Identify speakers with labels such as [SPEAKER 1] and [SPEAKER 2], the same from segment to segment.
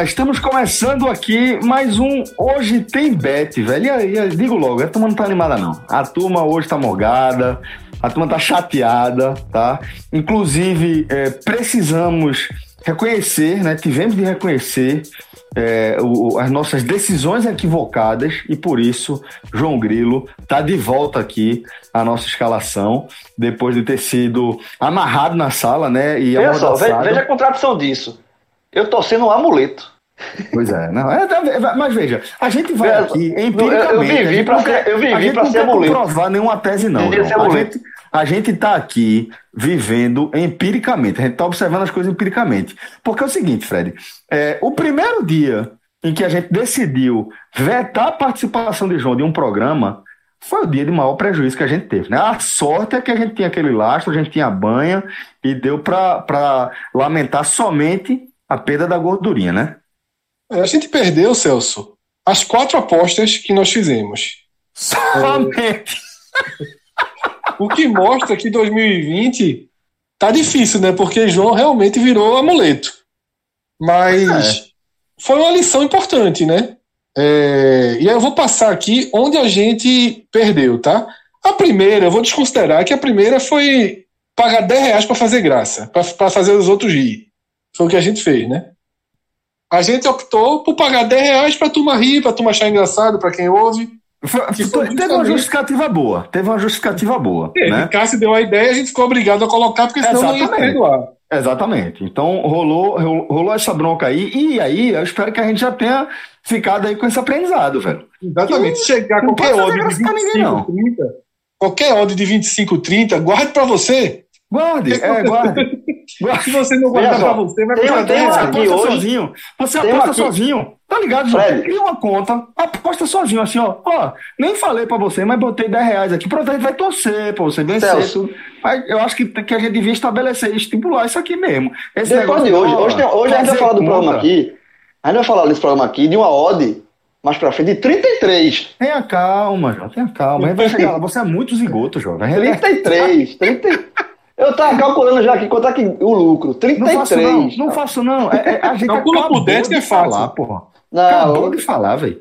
[SPEAKER 1] Galera! Estamos começando aqui mais um Hoje Tem Bet, velho. E aí, digo logo, a turma não tá animada, não. A turma hoje tá morgada, a turma tá chateada, tá? Inclusive, é, precisamos reconhecer, né? Tivemos de reconhecer é, o, as nossas decisões equivocadas e por isso João Grilo está de volta aqui à nossa escalação depois de ter sido amarrado na sala, né?
[SPEAKER 2] E veja só, veja a contradição disso. Eu tô sendo um amuleto.
[SPEAKER 1] Pois é, não, é, mas veja, a gente vai aqui empiricamente.
[SPEAKER 2] Eu, eu vivi para ser, eu vivi para ser amuleto.
[SPEAKER 1] Não provar nenhuma tese não. A gente, a gente está aqui vivendo empiricamente, a gente está observando as coisas empiricamente. Porque é o seguinte, Fred, é, o primeiro dia em que a gente decidiu vetar a participação de João de um programa foi o dia de maior prejuízo que a gente teve. Né? A sorte é que a gente tinha aquele lastro, a gente tinha banha e deu para lamentar somente a perda da gordurinha, né?
[SPEAKER 3] É, a gente perdeu, Celso, as quatro apostas que nós fizemos.
[SPEAKER 1] Somente!
[SPEAKER 3] o que mostra que 2020 tá difícil, né? Porque João realmente virou amuleto. Mas é. foi uma lição importante, né? É, e aí eu vou passar aqui onde a gente perdeu, tá? A primeira, eu vou desconsiderar que a primeira foi pagar 10 reais para fazer graça, para fazer os outros rir. Foi o que a gente fez, né? A gente optou por pagar 10 reais pra turma rir, pra turma achar engraçado, pra quem ouve.
[SPEAKER 1] teve uma justificativa boa. Teve uma justificativa boa. É, né?
[SPEAKER 3] Cássio deu a ideia, a gente ficou obrigado a colocar, porque senão Exatamente. não ia perdoar.
[SPEAKER 1] Exatamente. Então rolou, rolou essa bronca aí, e aí eu espero que a gente já tenha ficado aí com esse aprendizado, velho.
[SPEAKER 3] Exatamente. Chegar a qualquer odd de 25, 30, qualquer odd de 25, 30, guarde para você.
[SPEAKER 1] Guarde, é, guarde.
[SPEAKER 3] Se você não guardar pra você, vai
[SPEAKER 1] custar 10 reais. Aqui hoje, sozinho. Você aposta sozinho. Tá ligado, Fred? Cria uma conta, aposta sozinho, assim, ó. Ó, nem falei pra você, mas botei 10 reais aqui. Pronto, a gente vai torcer pra você vencer. Celso. Mas eu acho que, que a gente devia estabelecer, estipular isso aqui mesmo.
[SPEAKER 2] Esse Depois de hoje, hoje, tem, hoje a gente vai falar do programa aqui. A gente vai falar desse programa aqui de uma odd mais pra frente, de 33.
[SPEAKER 1] Tenha calma, João, tenha calma. A gente vai chegar lá. Você é muito zigoto, João.
[SPEAKER 2] 33, 33. Eu tava calculando já aqui quanto é que o lucro. 33.
[SPEAKER 1] Não faço não, não faço não. É, é, a gente
[SPEAKER 3] Calcula por que é fácil.
[SPEAKER 1] Falar, porra. Não, acabou de falar, velho.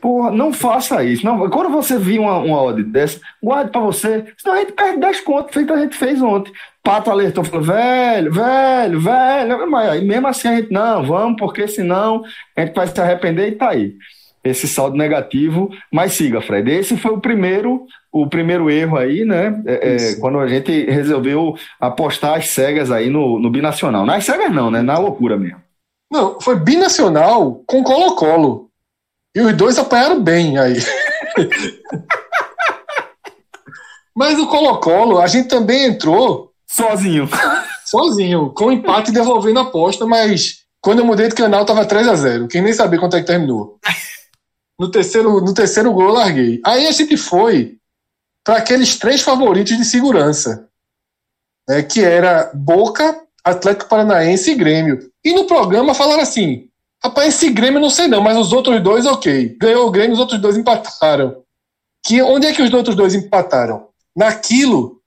[SPEAKER 1] Porra, não faça isso. Não, quando você vir uma, uma odd dessa, guarde pra você. Senão a gente perde 10 contos, feito a gente fez ontem. Pato alertou, falou, velho, velho, velho. Mas aí mesmo assim a gente, não, vamos, porque senão a gente vai se arrepender e tá aí esse saldo negativo, mas siga, Fred. Esse foi o primeiro, o primeiro erro aí, né? É, é, quando a gente resolveu apostar as cegas aí no, no binacional. Nas cegas não, né? Na loucura mesmo.
[SPEAKER 3] Não, foi binacional com Colo-Colo. E os dois apanharam bem aí. mas o Colo-Colo, a gente também entrou.
[SPEAKER 1] Sozinho.
[SPEAKER 3] Sozinho, com empate devolvendo a aposta, mas quando eu mudei de canal tava 3 a 0 Quem nem sabia quanto é que terminou. No terceiro, no terceiro gol eu larguei. Aí a gente foi para aqueles três favoritos de segurança, né, que era Boca, Atlético Paranaense e Grêmio. E no programa falaram assim: rapaz, esse Grêmio não sei não, mas os outros dois, ok. Ganhou o Grêmio, os outros dois empataram. Que, onde é que os outros dois empataram? Naquilo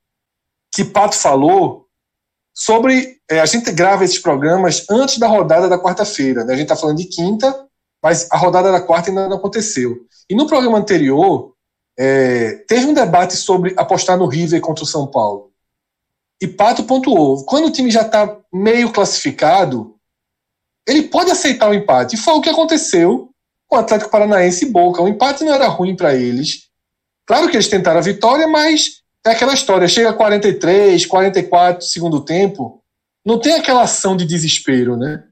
[SPEAKER 3] que Pato falou sobre. É, a gente grava esses programas antes da rodada da quarta-feira. Né? A gente está falando de quinta, mas a rodada da quarta ainda não aconteceu. E no programa anterior, é, teve um debate sobre apostar no River contra o São Paulo. E Pato pontuou: quando o time já está meio classificado, ele pode aceitar o empate. E foi o que aconteceu com o Atlético Paranaense e Boca. O empate não era ruim para eles. Claro que eles tentaram a vitória, mas é aquela história: chega a 43, 44 segundo tempo, não tem aquela ação de desespero, né?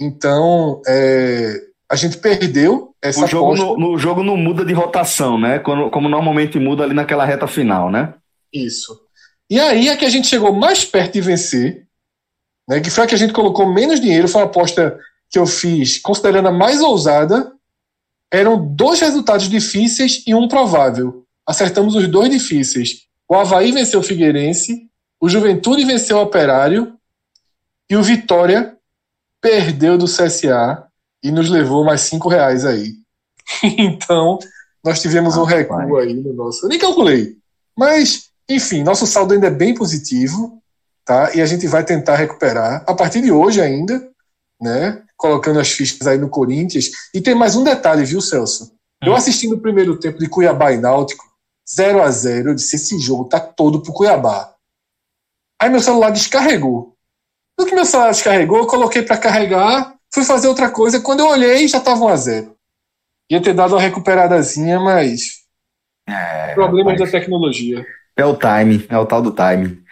[SPEAKER 3] Então, é, a gente perdeu essa
[SPEAKER 1] o jogo no, no, jogo não muda de rotação, né? Como, como normalmente muda ali naquela reta final, né?
[SPEAKER 3] Isso. E aí é que a gente chegou mais perto de vencer, né? Que foi a que a gente colocou menos dinheiro, foi uma aposta que eu fiz considerando a mais ousada. Eram dois resultados difíceis e um provável. Acertamos os dois difíceis. O Havaí venceu o Figueirense, o Juventude venceu o Operário e o Vitória perdeu do CSA e nos levou mais cinco reais aí. então, nós tivemos ah, um recuo pai. aí no nosso. Eu nem calculei. Mas, enfim, nosso saldo ainda é bem positivo, tá? E a gente vai tentar recuperar a partir de hoje ainda, né? Colocando as fichas aí no Corinthians. E tem mais um detalhe, viu, Celso? Eu hum. assisti no primeiro tempo de Cuiabá e Náutico, 0 a 0 eu disse: esse jogo tá todo pro Cuiabá. Aí meu celular descarregou. No que meu celular descarregou, eu coloquei para carregar, fui fazer outra coisa. Quando eu olhei, já tava 1 a 0 Ia ter dado uma recuperadazinha, mas. É, Problemas rapaz. da tecnologia.
[SPEAKER 1] É o time, é o tal do time.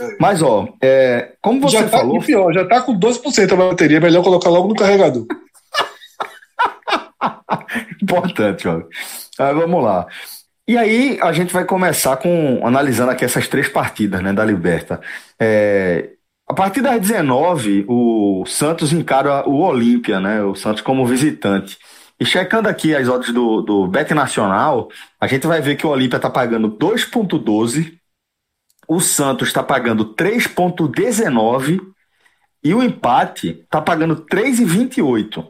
[SPEAKER 1] É. Mas, ó, é, como você
[SPEAKER 3] já tá
[SPEAKER 1] falou.
[SPEAKER 3] Pior, já tá com 12% a bateria, melhor colocar logo no carregador.
[SPEAKER 1] Importante, ó. Ah, vamos lá. E aí a gente vai começar com analisando aqui essas três partidas né, da Liberta. É, a partir das 19, o Santos encara o Olímpia, né? O Santos como visitante. E checando aqui as odds do, do Bet Nacional, a gente vai ver que o Olímpia está pagando 2,12, o Santos está pagando 3,19 e o empate está pagando 3,28.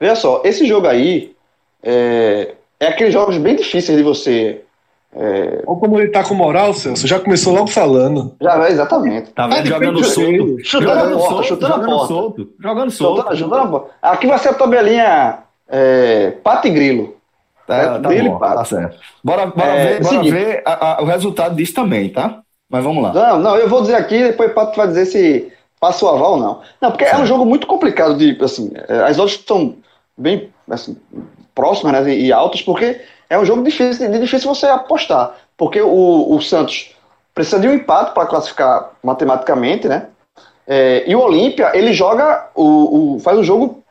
[SPEAKER 2] Veja só, esse jogo aí é, é aqueles jogos bem difíceis de você.
[SPEAKER 3] É... Olha como ele tá com moral, Celso. Já começou logo falando.
[SPEAKER 2] Já, exatamente.
[SPEAKER 1] Tá vendo? Jogando solto.
[SPEAKER 2] Chutando a porta, chutando a porta.
[SPEAKER 1] Solto, jogando solto.
[SPEAKER 2] Jogando, a porta. Aqui vai ser a tabelinha é, pato e grilo.
[SPEAKER 1] É, tá grilo bom, tá certo. Bora, bora é, ver, bora ver a, a, o resultado disso também, tá? Mas vamos lá.
[SPEAKER 2] Não, não, eu vou dizer aqui, depois o Pato vai dizer se passa o aval ou não. Não, porque é um jogo muito complicado de, assim, é, as odds estão bem, assim, próximas né, e altas, porque é um jogo difícil, de difícil você apostar. Porque o, o Santos precisa de um empate para classificar matematicamente, né? É, e o Olímpia, ele joga, o, o, faz o jogo,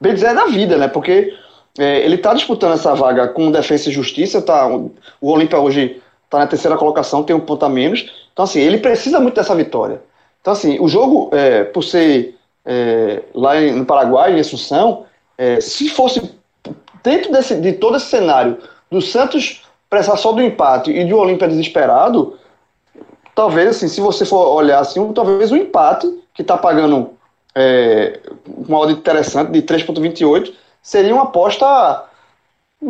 [SPEAKER 2] bem dizer, da vida, né? Porque é, ele está disputando essa vaga com Defesa e Justiça, tá, o, o Olímpia hoje está na terceira colocação, tem um ponto a menos. Então, assim, ele precisa muito dessa vitória. Então, assim, o jogo, é, por ser é, lá no Paraguai, em Assunção, é, se fosse dentro desse, de todo esse cenário do Santos prestar só do empate e do Olímpia desesperado, talvez, assim, se você for olhar assim, talvez o empate, que está pagando é, uma ordem interessante de 3,28, seria uma aposta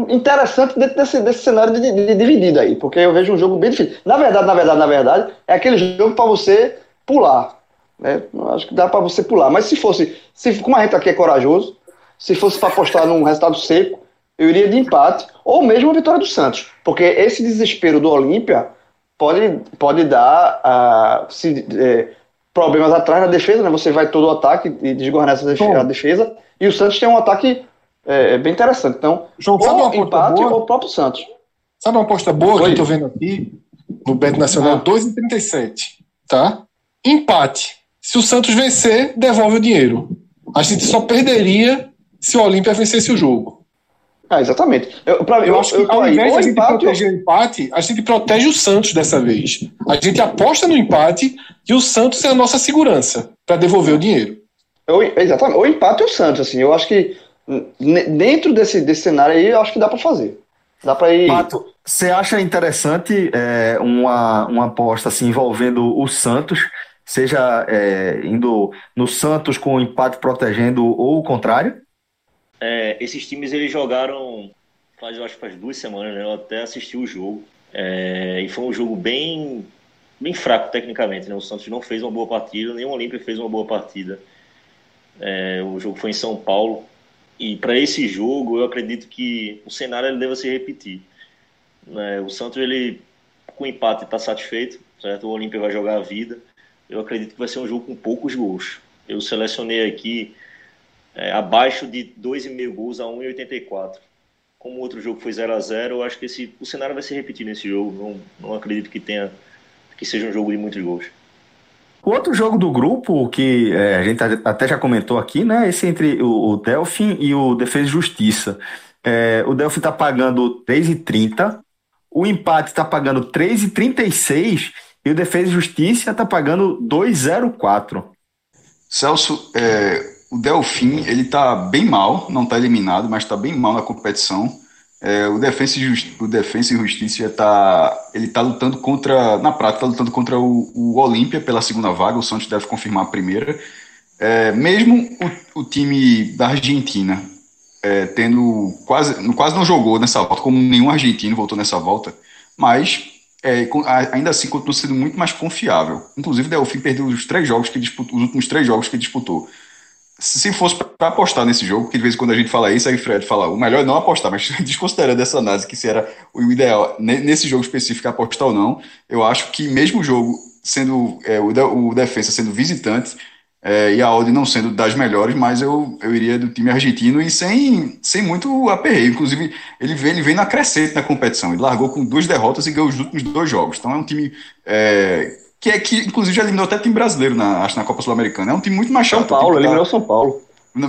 [SPEAKER 2] interessante dentro desse, desse cenário de, de, de, dividida aí, porque eu vejo um jogo bem difícil. Na verdade, na verdade, na verdade, é aquele jogo para você pular. Né? Acho que dá para você pular. Mas se fosse, se como a gente aqui é corajoso, se fosse para apostar num resultado seco, eu iria de empate ou mesmo a vitória do Santos, porque esse desespero do Olímpia pode, pode dar uh, se, é, problemas atrás na defesa, né? Você vai todo o ataque e desgornece a defesa, e o Santos tem um ataque é, é bem interessante. Então,
[SPEAKER 3] João, sabe ou empate boa?
[SPEAKER 2] ou o próprio Santos.
[SPEAKER 3] Sabe uma aposta boa Oi. que eu tô vendo aqui no Bet Nacional? Ah. 2,37, tá? Empate. Se o Santos vencer, devolve o dinheiro. A gente só perderia se o Olímpia vencesse o jogo.
[SPEAKER 2] Ah, exatamente.
[SPEAKER 3] Eu, pra, eu, eu acho que ao invés de a gente empate, proteger o empate, a gente protege o Santos dessa vez. A gente aposta no empate e o Santos é a nossa segurança para devolver o dinheiro.
[SPEAKER 2] Eu, exatamente. O empate é o Santos, assim. Eu acho que dentro desse, desse cenário aí, eu acho que dá para fazer. Dá para ir.
[SPEAKER 1] Pato, você acha interessante é, uma, uma aposta assim, envolvendo o Santos? Seja é, indo no Santos com o empate protegendo ou o contrário?
[SPEAKER 4] É, esses times eles jogaram faz, eu acho, faz duas semanas, né? Eu até assisti o jogo. É, e foi um jogo bem, bem fraco tecnicamente, né? O Santos não fez uma boa partida, nem o Olímpia fez uma boa partida. É, o jogo foi em São Paulo. E para esse jogo, eu acredito que o cenário ele deva se repetir. Né? O Santos, ele, com empate, está satisfeito, certo? O Olímpia vai jogar a vida. Eu acredito que vai ser um jogo com poucos gols. Eu selecionei aqui é, abaixo de 2,5 gols a 1,84. Como o outro jogo foi 0 a 0 eu acho que esse, o cenário vai se repetir nesse jogo. Não, não acredito que tenha que seja um jogo de muitos gols.
[SPEAKER 1] O outro jogo do grupo, que é, a gente até já comentou aqui, né? Esse entre o, o Delfim e o Defesa e Justiça. É, o Delfim está pagando 3,30, o empate está pagando 3,36 e o Defesa e Justiça está pagando 2,04.
[SPEAKER 5] Celso, é, o Delfim ele está bem mal, não está eliminado, mas está bem mal na competição. É, o Defensa e, Justi o e Justiça está ele tá lutando contra, na prática, está lutando contra o, o Olímpia pela segunda vaga, o Santos deve confirmar a primeira. É, mesmo o, o, time da Argentina é, tendo quase, quase não jogou nessa volta, como nenhum argentino voltou nessa volta, mas é, ainda assim continua sendo muito mais confiável. Inclusive, o Delfim perdeu os três jogos que disputou, os últimos três jogos que disputou se fosse para apostar nesse jogo, que de vez em quando a gente fala isso, aí Fred fala, o melhor é não apostar, mas desconsiderando essa análise que se era o ideal nesse jogo específico apostar ou não, eu acho que mesmo o jogo sendo é, o, o defesa sendo visitante é, e a odd não sendo das melhores, mas eu, eu iria do time argentino e sem, sem muito aperreio. Inclusive, ele vem, ele vem na crescente na competição. Ele largou com duas derrotas e ganhou os últimos dois jogos. Então é um time é, que é que, inclusive, já eliminou até time brasileiro, na, acho, na Copa Sul-Americana. É um time muito mais chato.
[SPEAKER 2] São Paulo, eliminou São Paulo.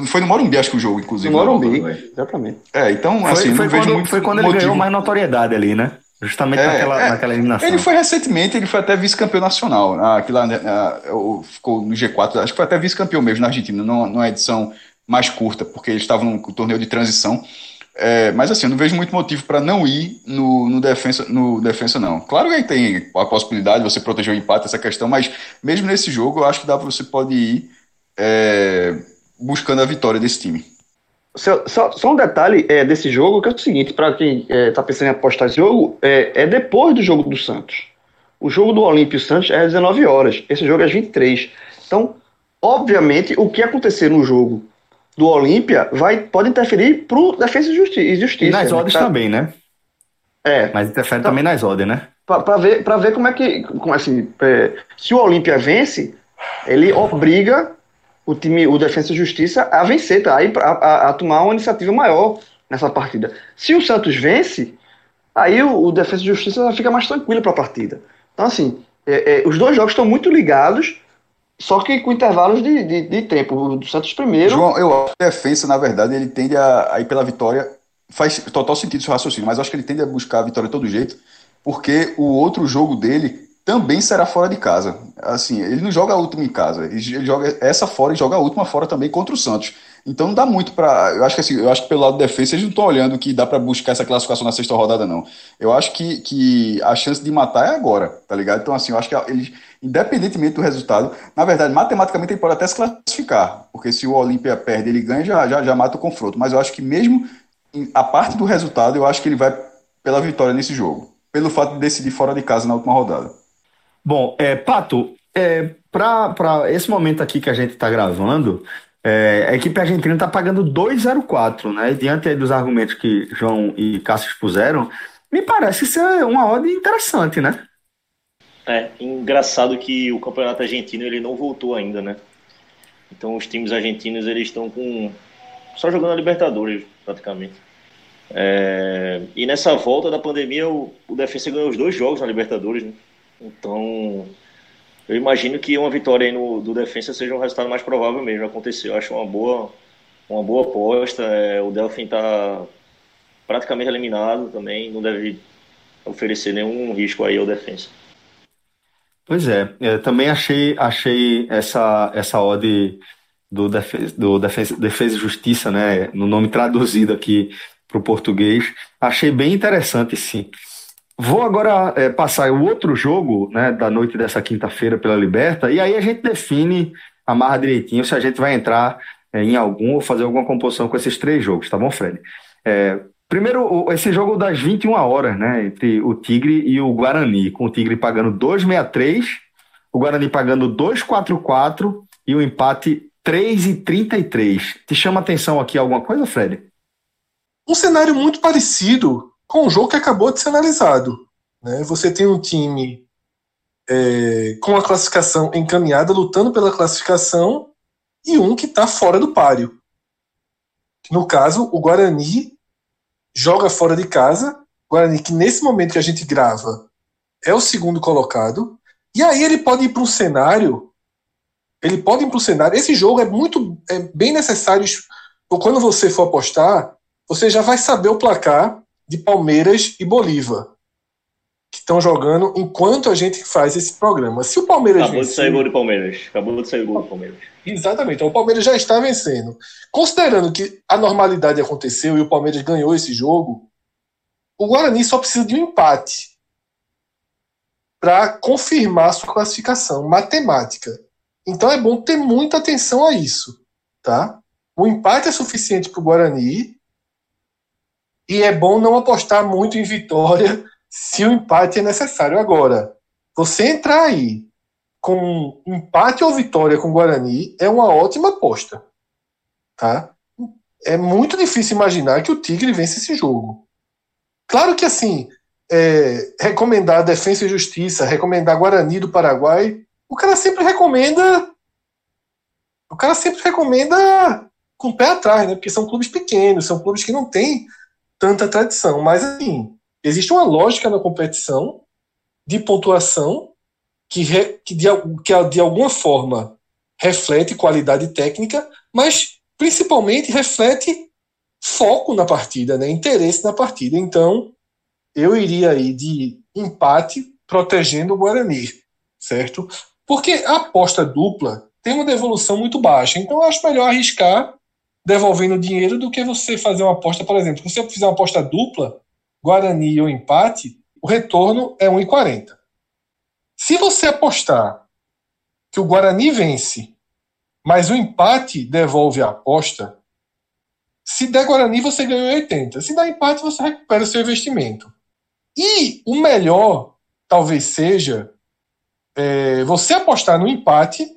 [SPEAKER 5] Foi no Morumbi, acho que o jogo, inclusive.
[SPEAKER 2] No Morumbi, exatamente.
[SPEAKER 5] É, então,
[SPEAKER 1] foi,
[SPEAKER 5] assim,
[SPEAKER 1] foi, quando, muito foi quando ele ganhou mais notoriedade ali, né? Justamente é, naquela, é, naquela eliminação.
[SPEAKER 5] Ele foi recentemente, ele foi até vice-campeão nacional. Aquilo lá, ficou no G4, acho que foi até vice-campeão mesmo na Argentina, numa edição mais curta, porque eles estavam no torneio de transição. É, mas assim, eu não vejo muito motivo para não ir no, no, defensa, no defensa, não. Claro que aí tem a possibilidade de você proteger o empate, essa questão, mas mesmo nesse jogo, eu acho que dá para você pode ir é, buscando a vitória desse time.
[SPEAKER 2] Só, só, um detalhe é, desse jogo, que é o seguinte, para quem está é, pensando em apostar esse jogo, é, é, depois do jogo do Santos. O jogo do Olímpio Santos é às 19 horas, esse jogo é às 23. Então, obviamente, o que acontecer no jogo do Olímpia vai, pode interferir para o Defesa e Justiça. E, justiça,
[SPEAKER 1] e nas né? odds tá... também, né?
[SPEAKER 2] É.
[SPEAKER 1] Mas interfere então, também nas odds, né?
[SPEAKER 2] Para ver, ver como é que. Como, assim, é, se o Olímpia vence, ele obriga o time, o Defesa e Justiça a vencer, tá? Aí, a, a, a, tomar uma iniciativa maior nessa partida. Se o Santos vence, aí o, o Defesa e Justiça fica mais tranquilo para a partida. Então, assim, é, é, os dois jogos estão muito ligados só que com intervalos de, de, de tempo. O Santos primeiro.
[SPEAKER 5] João, eu acho que a defesa, na verdade, ele tende a, a ir pela vitória. Faz total sentido seu raciocínio, mas eu acho que ele tende a buscar a vitória de todo jeito, porque o outro jogo dele também será fora de casa. Assim, ele não joga a última em casa, ele joga essa fora e joga a última fora também contra o Santos. Então não dá muito para, eu acho que assim, eu acho que pelo lado da defesa eles não estão olhando que dá para buscar essa classificação na sexta rodada não. Eu acho que, que a chance de matar é agora, tá ligado? Então assim, eu acho que eles independentemente do resultado, na verdade, matematicamente ele pode até se classificar, porque se o Olímpia perde, ele ganha, já, já, já mata o confronto. Mas eu acho que mesmo a parte do resultado, eu acho que ele vai pela vitória nesse jogo, pelo fato de decidir fora de casa na última rodada.
[SPEAKER 1] Bom, é, Pato, é, para esse momento aqui que a gente está gravando, é, a equipe argentina está pagando 2,04, né? Diante dos argumentos que João e Cássio expuseram, me parece ser uma ordem interessante, né?
[SPEAKER 4] É, engraçado que o campeonato argentino ele não voltou ainda, né? Então os times argentinos eles estão com só jogando a Libertadores praticamente. É, e nessa volta da pandemia o, o Defensa ganhou os dois jogos na Libertadores, né? Então, eu imagino que uma vitória no, do Defensa seja um resultado mais provável mesmo acontecer. Eu acho uma boa, uma boa aposta. É, o Delfim está praticamente eliminado também, não deve oferecer nenhum risco aí ao Defensa.
[SPEAKER 1] Pois é, eu também achei, achei essa, essa ode do, Defesa, do Defesa, Defesa e Justiça, né, no nome traduzido aqui para o português, achei bem interessante, sim. Vou agora é, passar o outro jogo né, da noite dessa quinta-feira pela Liberta, e aí a gente define, amarra direitinho se a gente vai entrar é, em algum ou fazer alguma composição com esses três jogos, tá bom, Fred? É, primeiro, esse jogo das 21 horas, né, entre o Tigre e o Guarani, com o Tigre pagando 2,63, o Guarani pagando 2,44 e o empate 3,33. Te chama atenção aqui alguma coisa, Fred?
[SPEAKER 3] Um cenário muito parecido com o jogo que acabou de ser analisado. Né? Você tem um time é, com a classificação encaminhada, lutando pela classificação, e um que está fora do páreo. No caso, o Guarani joga fora de casa. Guarani, que nesse momento que a gente grava, é o segundo colocado. E aí ele pode ir para um cenário ele pode ir para o cenário. Esse jogo é muito é bem necessário. Quando você for apostar, você já vai saber o placar de Palmeiras e Bolívar que estão jogando enquanto a gente faz esse programa. Se o Palmeiras
[SPEAKER 4] Acabou vencer, de sair gol do Palmeiras. Acabou de sair gol do Palmeiras.
[SPEAKER 3] Exatamente. Então, o Palmeiras já está vencendo. Considerando que a normalidade aconteceu e o Palmeiras ganhou esse jogo, o Guarani só precisa de um empate para confirmar sua classificação matemática. Então é bom ter muita atenção a isso, tá? O empate é suficiente para o Guarani e é bom não apostar muito em vitória se o empate é necessário. Agora, você entrar aí com empate ou vitória com o Guarani é uma ótima aposta. Tá? É muito difícil imaginar que o Tigre vence esse jogo. Claro que assim, é, recomendar Defesa e Justiça, recomendar Guarani do Paraguai, o cara sempre recomenda. O cara sempre recomenda com o pé atrás, né? Porque são clubes pequenos, são clubes que não têm tanta tradição. Mas assim, Existe uma lógica na competição de pontuação que, re, que, de, que de alguma forma reflete qualidade técnica, mas principalmente reflete foco na partida, né? interesse na partida. Então, eu iria aí de empate protegendo o Guarani, certo? Porque a aposta dupla tem uma devolução muito baixa. Então, eu acho melhor arriscar devolvendo dinheiro do que você fazer uma aposta, por exemplo, se você fizer uma aposta dupla, Guarani ou empate, o retorno é 1,40. Se você apostar que o Guarani vence, mas o empate devolve a aposta, se der Guarani, você ganhou 80. Se der empate, você recupera o seu investimento. E o melhor, talvez seja, é, você apostar no empate,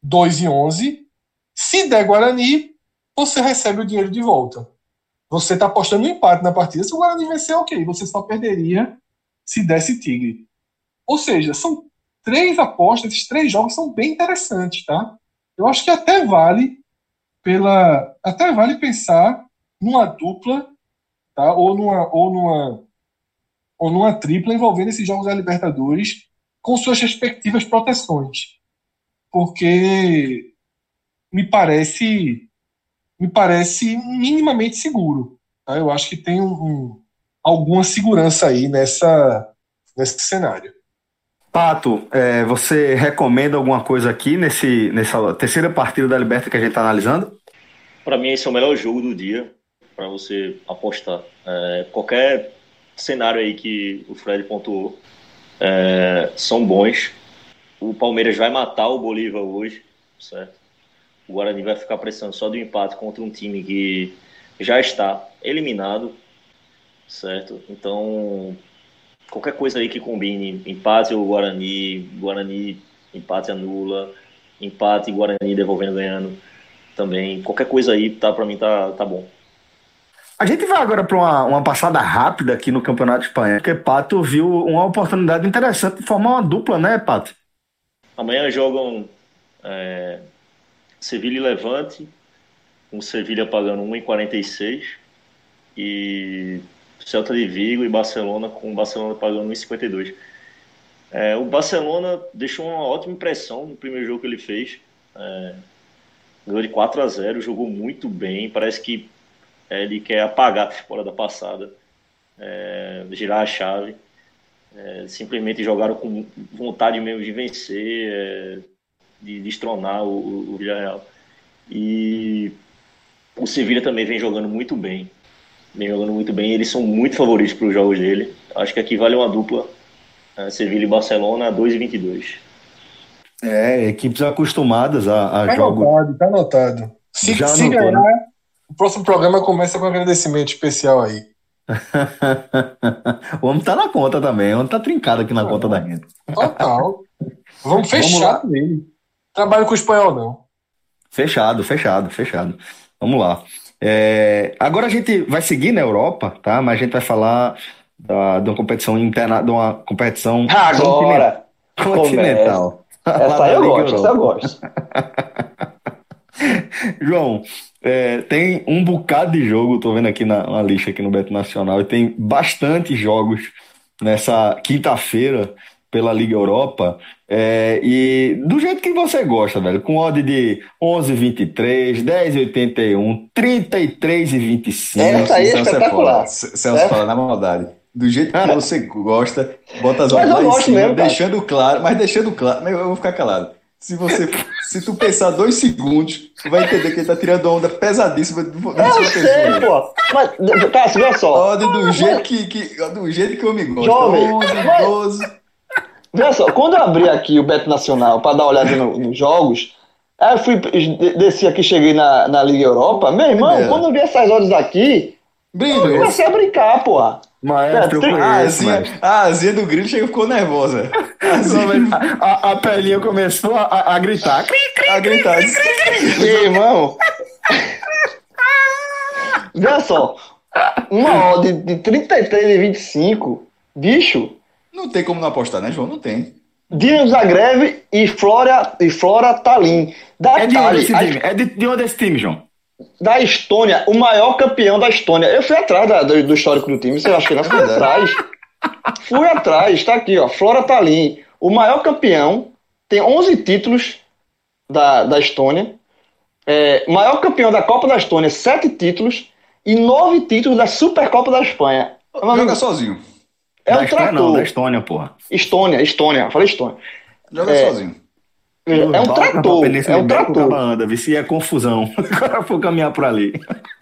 [SPEAKER 3] 2 e 11. Se der Guarani, você recebe o dinheiro de volta. Você está apostando no empate na partida. Se o Guarani vencer, ok. Você só perderia se desse Tigre. Ou seja, são três apostas, esses três jogos são bem interessantes, tá? Eu acho que até vale pela até vale pensar numa dupla, tá? Ou numa ou numa ou numa tripla envolvendo esses jogos da Libertadores com suas respectivas proteções. Porque me parece me parece minimamente seguro. Tá? Eu acho que tem um, um, alguma segurança aí nessa, nesse cenário.
[SPEAKER 1] Pato, é, você recomenda alguma coisa aqui nesse, nessa terceira partida da Liberta que a gente está analisando?
[SPEAKER 4] Para mim, esse é o melhor jogo do dia para você apostar. É, qualquer cenário aí que o Fred pontuou é, são bons. O Palmeiras vai matar o Bolívar hoje, certo? O Guarani vai ficar pressionando só do empate contra um time que já está eliminado, certo? Então, qualquer coisa aí que combine, empate ou Guarani, Guarani, empate anula, empate e Guarani devolvendo ganhando também. Qualquer coisa aí, tá, para mim tá, tá bom.
[SPEAKER 1] A gente vai agora para uma, uma passada rápida aqui no Campeonato Espanhol, porque Pato viu uma oportunidade interessante de formar uma dupla, né, Pato?
[SPEAKER 4] Amanhã jogam é, Sevilha e Levante, com Sevilha pagando 1,46 e Celta de Vigo e Barcelona com Barcelona pagando 1,52. É, o Barcelona deixou uma ótima impressão no primeiro jogo que ele fez. É, ganhou de 4 a 0, jogou muito bem. Parece que é, ele quer apagar a temporada passada, é, girar a chave. É, simplesmente jogaram com vontade mesmo de vencer, é, de destronar o, o Villarreal. E o Sevilla também vem jogando muito bem. Vem jogando muito bem. Eles são muito favoritos para os jogos dele. Acho que aqui vale uma dupla. Uh, Sevilla e Barcelona, 2 e 22.
[SPEAKER 1] É, equipes acostumadas a, a
[SPEAKER 3] tá
[SPEAKER 1] jogos.
[SPEAKER 3] Anotado, tá anotado. Se, Já se ganhar, o próximo programa começa com um agradecimento especial aí.
[SPEAKER 1] o homem tá na conta também, o homem tá trincado aqui na ah, conta da gente.
[SPEAKER 3] Total. Vamos fechar com ele. Trabalho com o espanhol, não.
[SPEAKER 1] Fechado, fechado, fechado. Vamos lá. É, agora a gente vai seguir na Europa, tá? Mas a gente vai falar da, de uma competição interna, de uma competição
[SPEAKER 2] agora
[SPEAKER 1] continental.
[SPEAKER 2] Essa eu gosto, essa eu gosto.
[SPEAKER 1] João, é, tem um bocado de jogo, tô vendo aqui na, na lista aqui no Beto Nacional, e tem bastante jogos nessa quinta-feira pela Liga Europa. É, e do jeito que você gosta, velho, com odd de 11,23, 10,81, 33 e 25.
[SPEAKER 2] Essa aí é
[SPEAKER 5] Celso
[SPEAKER 2] espetacular.
[SPEAKER 5] Celso
[SPEAKER 2] É.
[SPEAKER 5] fala na maldade. Do jeito que você gosta, bota as
[SPEAKER 2] Mas
[SPEAKER 5] odds
[SPEAKER 2] eu
[SPEAKER 5] lá em
[SPEAKER 2] gosto
[SPEAKER 5] cima,
[SPEAKER 2] mesmo,
[SPEAKER 5] deixando claro, mas deixando claro, mas eu vou ficar calado. Se você, se tu pensar dois segundos, tu vai entender que ele tá tirando onda pesadíssima do- da sua
[SPEAKER 2] Eu sei,
[SPEAKER 5] pessoa.
[SPEAKER 2] pô. Mas, Cássio, olha só.
[SPEAKER 5] Odd do jeito que, que, do jeito que eu me gosto.
[SPEAKER 2] Jovem,
[SPEAKER 5] 11,
[SPEAKER 2] mas-
[SPEAKER 5] 12.
[SPEAKER 2] Veja só, quando eu abri aqui o Beto Nacional para dar uma olhada no- nos jogos, aí eu fui, de- desci aqui, cheguei na, na Liga Europa. Meu irmão,
[SPEAKER 5] Primeira.
[SPEAKER 2] quando eu vi essas odds aqui, eu
[SPEAKER 5] Brilho.
[SPEAKER 2] comecei a brincar, porra.
[SPEAKER 1] Maestro, eu
[SPEAKER 2] É, tem-
[SPEAKER 5] A
[SPEAKER 1] conheço,
[SPEAKER 5] asinha,
[SPEAKER 1] maestro.
[SPEAKER 5] a asinha do grilo chegou ficou nervosa. A asinha
[SPEAKER 1] A, a, a pelinha começou a, a- a gritar.
[SPEAKER 5] a gritar.
[SPEAKER 2] Meu irmão. Veja só, uma odd de 33 e 25, bicho,
[SPEAKER 5] Não tem como não apostar, né, João? Não tem.
[SPEAKER 2] Dinamo Zagreb e Flora, e Flora Tallinn. Da,
[SPEAKER 1] É de onde esse
[SPEAKER 2] a-
[SPEAKER 1] time? É de, de onde é esse time, João?
[SPEAKER 2] da Estônia, o maior campeão da Estônia. Eu fui atrás da- do, do histórico do time, você acha que não? Fui atrás. Fui atrás, tá aqui, ó. Flora Tallinn, o maior campeão, tem 11 títulos da, da Estônia. É, maior campeão da Copa da Estônia, 7 títulos. E 9 títulos da Supercopa da Espanha. Amigo,
[SPEAKER 5] Joga sozinho.
[SPEAKER 2] É
[SPEAKER 1] da
[SPEAKER 2] um
[SPEAKER 1] Estônia, não,
[SPEAKER 2] trator.
[SPEAKER 1] da Estônia, porra.
[SPEAKER 2] Estônia, Estônia, falei Estônia.
[SPEAKER 5] Joga
[SPEAKER 2] É.
[SPEAKER 5] sozinho.
[SPEAKER 2] É um trator, é um trator,
[SPEAKER 1] caba anda, vê se é confusão. O cara for caminhar por ali.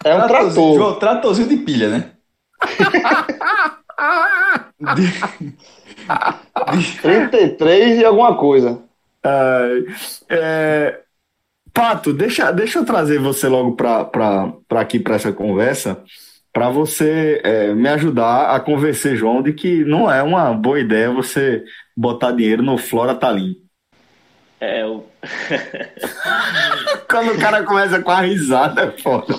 [SPEAKER 2] é um
[SPEAKER 5] Tratorzinho,
[SPEAKER 2] trator.
[SPEAKER 5] João, tratorzinho de pilha, né? De-
[SPEAKER 2] 33 e alguma coisa.
[SPEAKER 1] Ai, é, Pato, deixa, deixa eu trazer você logo para aqui para essa conversa, para você é, me ajudar a convencer João de que não é uma boa ideia você botar dinheiro no Flora Talim.
[SPEAKER 4] É, o-
[SPEAKER 1] Quando o cara começa com a risada, é foda.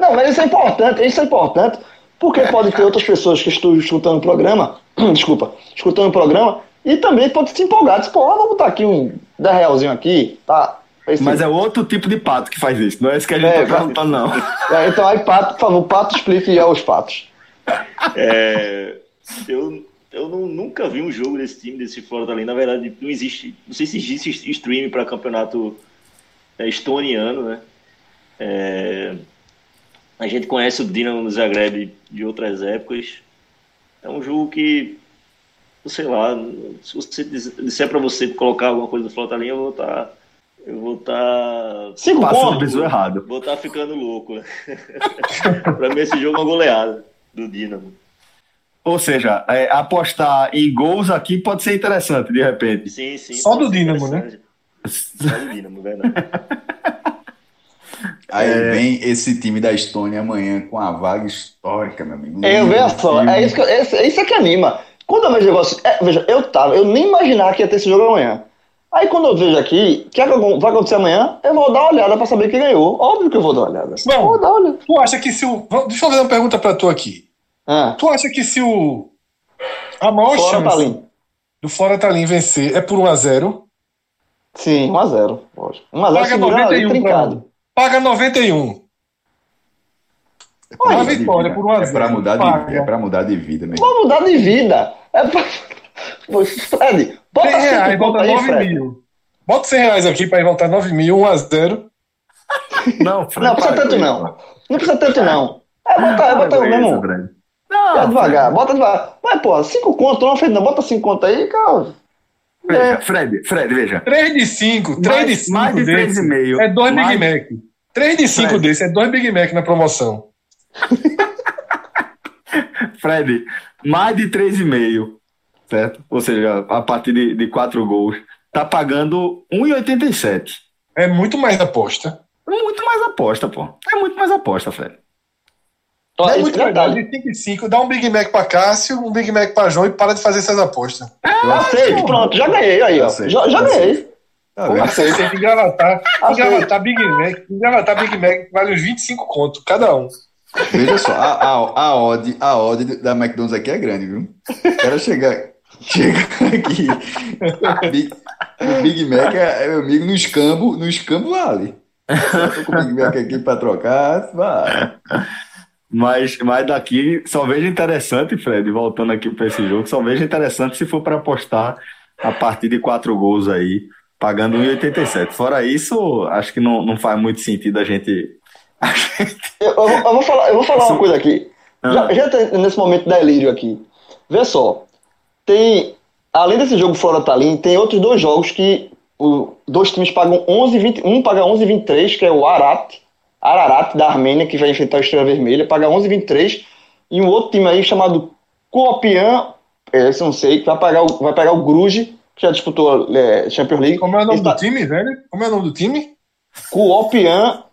[SPEAKER 2] Não, mas isso é importante, isso é importante, porque pode ter outras pessoas que estão escutando o programa, desculpa, escutando o programa, e também pode se empolgar, diz, pô, vamos botar aqui um 10 realzinho aqui, tá? Esse-
[SPEAKER 1] Mas é outro tipo de pato que faz isso, não é isso que a gente
[SPEAKER 2] É,
[SPEAKER 1] tá perguntando, não.
[SPEAKER 2] É, então aí, Pato, por favor, Pato explique aos patos.
[SPEAKER 4] é, eu eu não- nunca vi um jogo desse time, desse Florida ali. Na verdade, não existe. Não sei se existe streaming para campeonato é, estoniano, né? É, a gente conhece o Dinamo Zagreb de outras épocas. É um jogo que, sei lá, se você dis- disser para você colocar alguma coisa do ali, eu vou estar. Eu vou estar.
[SPEAKER 2] Cinco
[SPEAKER 1] Passando o
[SPEAKER 2] pontos.
[SPEAKER 1] errado.
[SPEAKER 4] Vou estar ficando louco. para mim, esse jogo é uma goleada do Dinamo.
[SPEAKER 1] Ou seja, é, apostar em gols aqui pode ser interessante, de repente.
[SPEAKER 4] Sim, sim.
[SPEAKER 3] Só do Dínamo, né?
[SPEAKER 4] Só do Dínamo, verdade.
[SPEAKER 5] Aí
[SPEAKER 1] É.
[SPEAKER 5] vem esse time da Estônia amanhã com a vaga histórica, meu amigo.
[SPEAKER 2] É, veja só, é isso, que, é, é isso que anima. Quando eu vejo negócio. É, veja, eu tava, eu nem imaginava que ia ter esse jogo amanhã. Aí quando eu vejo aqui, o que, é vai acontecer amanhã, eu vou dar uma olhada pra saber quem ganhou. Óbvio que eu vou dar uma olhada.
[SPEAKER 3] Não.
[SPEAKER 2] Vou dar uma olhada.
[SPEAKER 3] Tu acha que se o. Deixa eu fazer uma pergunta pra tu aqui.
[SPEAKER 2] Ah,
[SPEAKER 3] Tu acha que se o. A maior
[SPEAKER 2] fora
[SPEAKER 3] chance
[SPEAKER 2] Talim.
[SPEAKER 3] do Fora Talim vencer é por 1x0?
[SPEAKER 2] Sim, 1x0. Lógico. 1x0
[SPEAKER 3] Paga
[SPEAKER 2] segurando ali,
[SPEAKER 3] 91 pra
[SPEAKER 2] trincado.
[SPEAKER 3] um. Paga 91.
[SPEAKER 5] Pra
[SPEAKER 3] Uma vitória
[SPEAKER 5] vida.
[SPEAKER 3] por um a
[SPEAKER 5] É
[SPEAKER 3] zero.
[SPEAKER 5] pra mudar de, é pra mudar de vida mesmo.
[SPEAKER 2] Vou mudar de vida. É pra... Pô, Fred, bota
[SPEAKER 3] 100 reais,
[SPEAKER 2] 5
[SPEAKER 3] bota
[SPEAKER 2] conto aí,
[SPEAKER 3] 9
[SPEAKER 2] Fred.
[SPEAKER 3] mil. Bota 100 reais aqui pra voltar 9 mil, 1x0.
[SPEAKER 1] Não, Fred,
[SPEAKER 2] Não, precisa tanto não. Não precisa tanto não. É, bota, é, bota o mesmo.
[SPEAKER 1] isso, Fred.
[SPEAKER 2] É
[SPEAKER 1] Não,
[SPEAKER 2] devagar, bota devagar. Mas, pô, 5 conto, não, Fred, não. Bota 5 conto aí, cara.
[SPEAKER 1] Veja, Fred, Fred, veja.
[SPEAKER 3] 3 de 5, 3 de
[SPEAKER 1] Mais,
[SPEAKER 3] 5
[SPEAKER 1] mais de
[SPEAKER 3] desse
[SPEAKER 1] 3,5.
[SPEAKER 3] é 2
[SPEAKER 1] Mais-
[SPEAKER 3] Big Mac. 3 de 5
[SPEAKER 1] Fred.
[SPEAKER 3] desse é 2 Big Mac na promoção.
[SPEAKER 1] Fred, mais de 3,5, certo? Ou seja, a partir de, de 4 gols, tá pagando 1,87.
[SPEAKER 3] É muito mais aposta.
[SPEAKER 1] Muito mais aposta, pô. É muito mais aposta, Fred.
[SPEAKER 3] É muito
[SPEAKER 2] detalhe.
[SPEAKER 3] legal. De 5 e 5, dá um Big Mac pra Cássio, um Big Mac pra João e para de fazer essas apostas.
[SPEAKER 2] Aceito, pronto, já ganhei aí, ó.
[SPEAKER 5] Aceito,
[SPEAKER 2] Já, já
[SPEAKER 5] aceito.
[SPEAKER 2] ganhei.
[SPEAKER 5] Tá?
[SPEAKER 3] Aceita, tem que gravatar. Gravatar Big Mac. Tem que gravatar Big Mac, vale uns 25 conto, cada um.
[SPEAKER 5] Veja só, a, a, a, odd, a odd da McDonald's aqui é grande, viu? O cara chegar, chega aqui. Big, o Big Mac é, é meu amigo no escambo, no escambo vale. Eu tô com o Big Mac aqui pra trocar, vale.
[SPEAKER 1] Mas, mas daqui só vejo interessante, Fred, voltando aqui para esse jogo, só vejo interessante se for para apostar a partir de quatro gols aí, pagando 1,87. Fora isso, acho que não, não faz muito sentido a gente.
[SPEAKER 2] A gente... Eu, eu, eu, vou falar, eu vou falar uma coisa aqui. Ah. Já, já tá nesse momento delírio aqui. Vê só. Tem. Além desse jogo fora Talim, tem outros dois jogos que o, dois times pagam 11, 20, um paga 11,23, que é o Arat, Ararat da Armênia, que vai enfrentar a Estrela Vermelha, paga 11,23, e um outro time aí chamado Kuopian, é, esse eu não sei, que vai, pagar o, vai pegar o Gruge, que já disputou é, Champions League.
[SPEAKER 3] Como é o nome do time, velho? Como é o nome do time?
[SPEAKER 2] Kuopian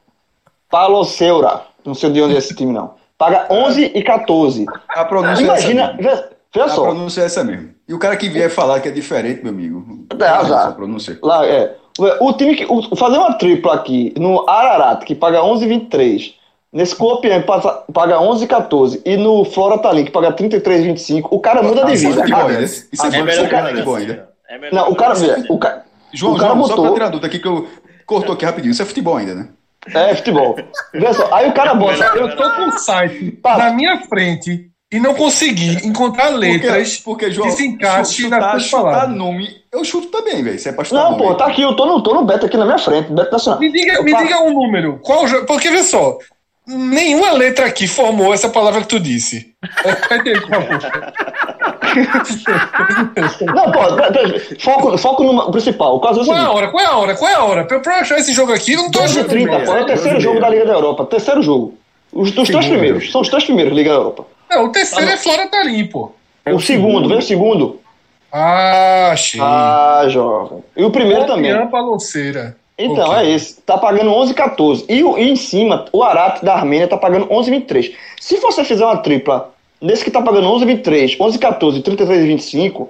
[SPEAKER 2] Paloseura. Não sei de onde é esse time, não. Paga 11 e 14.
[SPEAKER 5] A pronúncia
[SPEAKER 2] Imagina,
[SPEAKER 5] é essa.
[SPEAKER 2] Vê, vê só.
[SPEAKER 5] A pronúncia é essa mesmo. E o cara que vier falar que é diferente, meu amigo.
[SPEAKER 2] É, a pronúncia. Lá, é. O time que. O, fazer uma tripla aqui no Ararat, que paga 11,23. Nesse Copian paga 11,14. E no Flora Talim, que paga 33,25. O cara muda de vida. Cara.
[SPEAKER 5] Isso é, é melhor cara, de bom ainda.
[SPEAKER 2] É não, o cara. O cara
[SPEAKER 5] João, o cara João, botou... só pra tirar dúvida aqui que eu cortou aqui rapidinho. Isso é futebol ainda, né?
[SPEAKER 2] É, futebol. Vê só, aí o cara bota.
[SPEAKER 3] Eu tô com o site tá. na minha frente e não consegui encontrar letras
[SPEAKER 5] porque, porque João,
[SPEAKER 3] que se encaixe chutar,
[SPEAKER 5] nas chutar nome. Eu chuto também, velho. Você é pra chutar
[SPEAKER 2] Não,
[SPEAKER 5] nome,
[SPEAKER 2] pô, tá aqui, eu tô no, tô no Beto aqui na minha frente, Beto Nacional.
[SPEAKER 3] Me diga, me diga um número. Qual, porque vê só, nenhuma letra aqui formou essa palavra que tu disse.
[SPEAKER 2] Não, pô, foco, foco no principal. O caso é o
[SPEAKER 3] Qual é a hora? Qual é a hora? Qual é a hora? Pra, pra achar esse jogo aqui, não tô achando.
[SPEAKER 2] 30, pô, é o terceiro jogo da Liga da Europa. Terceiro jogo. Os, os três primeiros. São os três primeiros Liga da Europa.
[SPEAKER 3] Não, o terceiro tá é Flora Tarim, pô.
[SPEAKER 2] É o segundo, vem o segundo.
[SPEAKER 3] Ah, achei.
[SPEAKER 2] Ah, jovem. E o primeiro também.
[SPEAKER 3] Paloceira.
[SPEAKER 2] Então, okay. é esse. Tá pagando 11,14. E, e em cima, o Arat da Armênia tá pagando 11,23. Se você fizer uma tripla nesse que tá pagando 11,23, 11,14 33,25,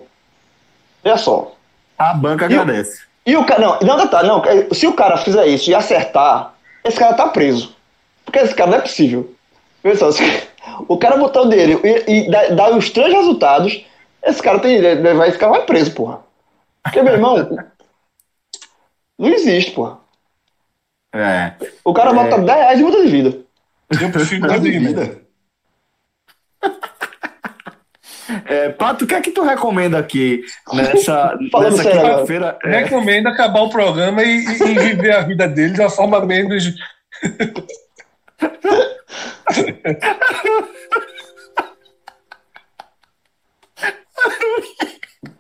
[SPEAKER 2] olha só.
[SPEAKER 1] A banca e agradece.
[SPEAKER 2] O, e o cara, não, não, detalhe, não, se o cara fizer isso e acertar, esse cara tá preso. Porque esse cara não é possível. Pessoal, o cara botar o dele e, e dar, os três resultados, esse cara tem, vai ficar mais preso, porra. Porque, meu irmão, não existe, porra.
[SPEAKER 1] É.
[SPEAKER 2] O cara bota é. 10 reais de multa de vida.
[SPEAKER 3] Eu prefiro dar de vida.
[SPEAKER 1] É, Pato, o que é que tu recomenda aqui nessa, nessa quinta-feira?
[SPEAKER 3] É. Recomendo acabar o programa e, e, viver a vida dele de uma forma menos.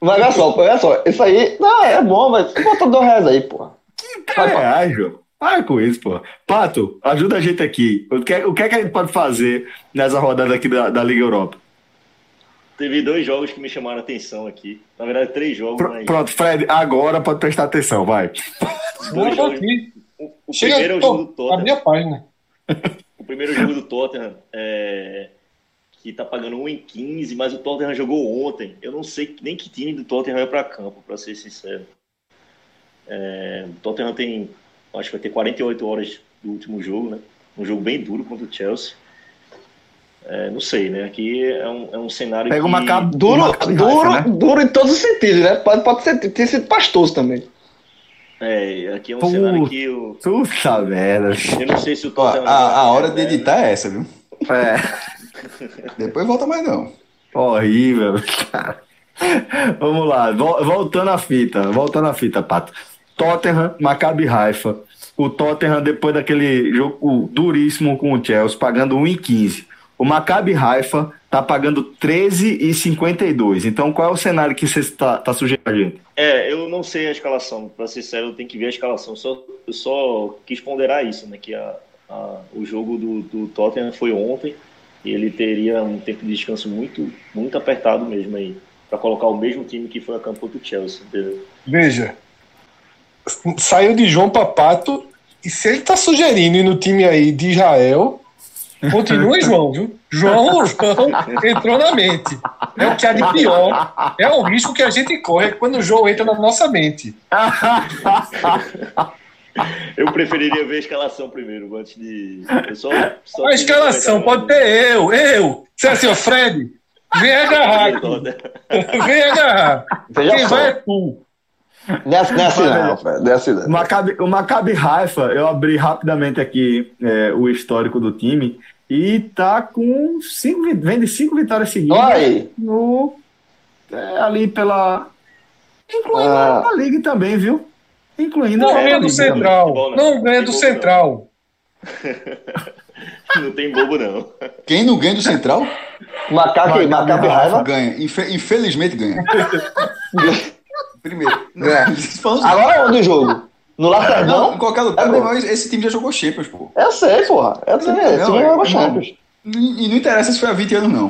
[SPEAKER 2] Mas olha só, olha só, isso aí, não, é bom, mas bota dois reais aí, porra.
[SPEAKER 1] Que reais, João? Para com isso, pô. Pato, ajuda a gente aqui. O que, o que é que a gente pode fazer nessa rodada aqui da, da Liga Europa?
[SPEAKER 4] Teve dois jogos que me chamaram a atenção aqui. Na verdade, três jogos.
[SPEAKER 1] Pr mas... Pronto, Fred, agora pode prestar atenção, vai.
[SPEAKER 3] Dois jogos. Aqui. O, o Chega, primeiro é o jogo do Tottenham. A minha página.
[SPEAKER 4] O primeiro jogo do Tottenham é que tá pagando 1 em 15, mas o Tottenham jogou ontem. Eu não sei nem que time do Tottenham vai para campo, para ser sincero. É, o Tottenham tem, acho que vai ter 48 horas do último jogo, né? Um jogo bem duro contra o Chelsea. É, não sei, né? Aqui é um, é um cenário
[SPEAKER 2] Pega que... uma capa duro, uma duro, né? duro em todos os sentidos, né? Pode, pode ser, ter sido pastoso também.
[SPEAKER 4] É, aqui é um Puta cenário que
[SPEAKER 1] eu... Puta merda.
[SPEAKER 4] Eu não sei se o Tottenham...
[SPEAKER 5] A, a hora de editar é essa, viu?
[SPEAKER 1] É.
[SPEAKER 5] Depois volta mais não.
[SPEAKER 1] Horrível, cara. Vamos lá, voltando à fita, voltando à fita, Pato. Tottenham, Maccabi Haifa. O Tottenham, depois daquele jogo duríssimo com o Chelsea, pagando 1,15. O Maccabi Haifa tá pagando 13,52. Então, qual é o cenário que você está tá sugerindo a gente?
[SPEAKER 4] É, eu não sei a escalação. Para ser sério, eu tenho que ver a escalação. Só, eu só quis ponderar isso, né? Que a, a, o jogo do, do Tottenham foi ontem e ele teria um tempo de descanso muito, muito apertado mesmo aí, para colocar o mesmo time que foi a campo do Chelsea, entendeu?
[SPEAKER 3] Veja, saiu de João Papato, e se ele tá sugerindo ir no time aí de Israel, continua João, viu? João, João entrou na mente. É o que há de pior. É o risco que a gente corre quando o João entra na nossa mente.
[SPEAKER 4] Eu preferiria ver a escalação primeiro, antes de.
[SPEAKER 3] Só, só a escalação pode ter eu, eu. Você é assim, ó, Fred, vem agarrar. vem agarrar. Quem vai é tu.
[SPEAKER 2] Desce, desce não, Fred. Desce
[SPEAKER 1] Maccabi, o Maccabi Haifa, eu abri rapidamente aqui é, o histórico do time. E tá com cinco, vi- vem de cinco vitórias seguidas
[SPEAKER 2] aí.
[SPEAKER 1] no, é, ali pela. Incluindo
[SPEAKER 2] Ah.
[SPEAKER 1] a Europa League também, viu? Incluindo a
[SPEAKER 3] Não ganha do
[SPEAKER 1] também.
[SPEAKER 3] Central. Não ganha do
[SPEAKER 4] não.
[SPEAKER 3] Central.
[SPEAKER 4] Não tem bobo, não.
[SPEAKER 5] Quem não ganha do Central,
[SPEAKER 2] Macaco, macaco e
[SPEAKER 1] Gabriel.
[SPEAKER 2] raiva.
[SPEAKER 5] ganha. Infe- infelizmente ganha. Primeiro.
[SPEAKER 2] É.
[SPEAKER 5] Falando-
[SPEAKER 2] Agora onde o jogo? No
[SPEAKER 5] Não,
[SPEAKER 2] Lacerdão?
[SPEAKER 5] em qualquer lugar,
[SPEAKER 2] É
[SPEAKER 5] irmão, esse time já jogou Champions, pô.
[SPEAKER 2] Eu sei, porra. Eu sei.
[SPEAKER 5] Não,
[SPEAKER 2] Esse
[SPEAKER 5] não,
[SPEAKER 2] time
[SPEAKER 5] é, irmão.
[SPEAKER 2] Champions.
[SPEAKER 5] E e não interessa se foi há 20 anos, não.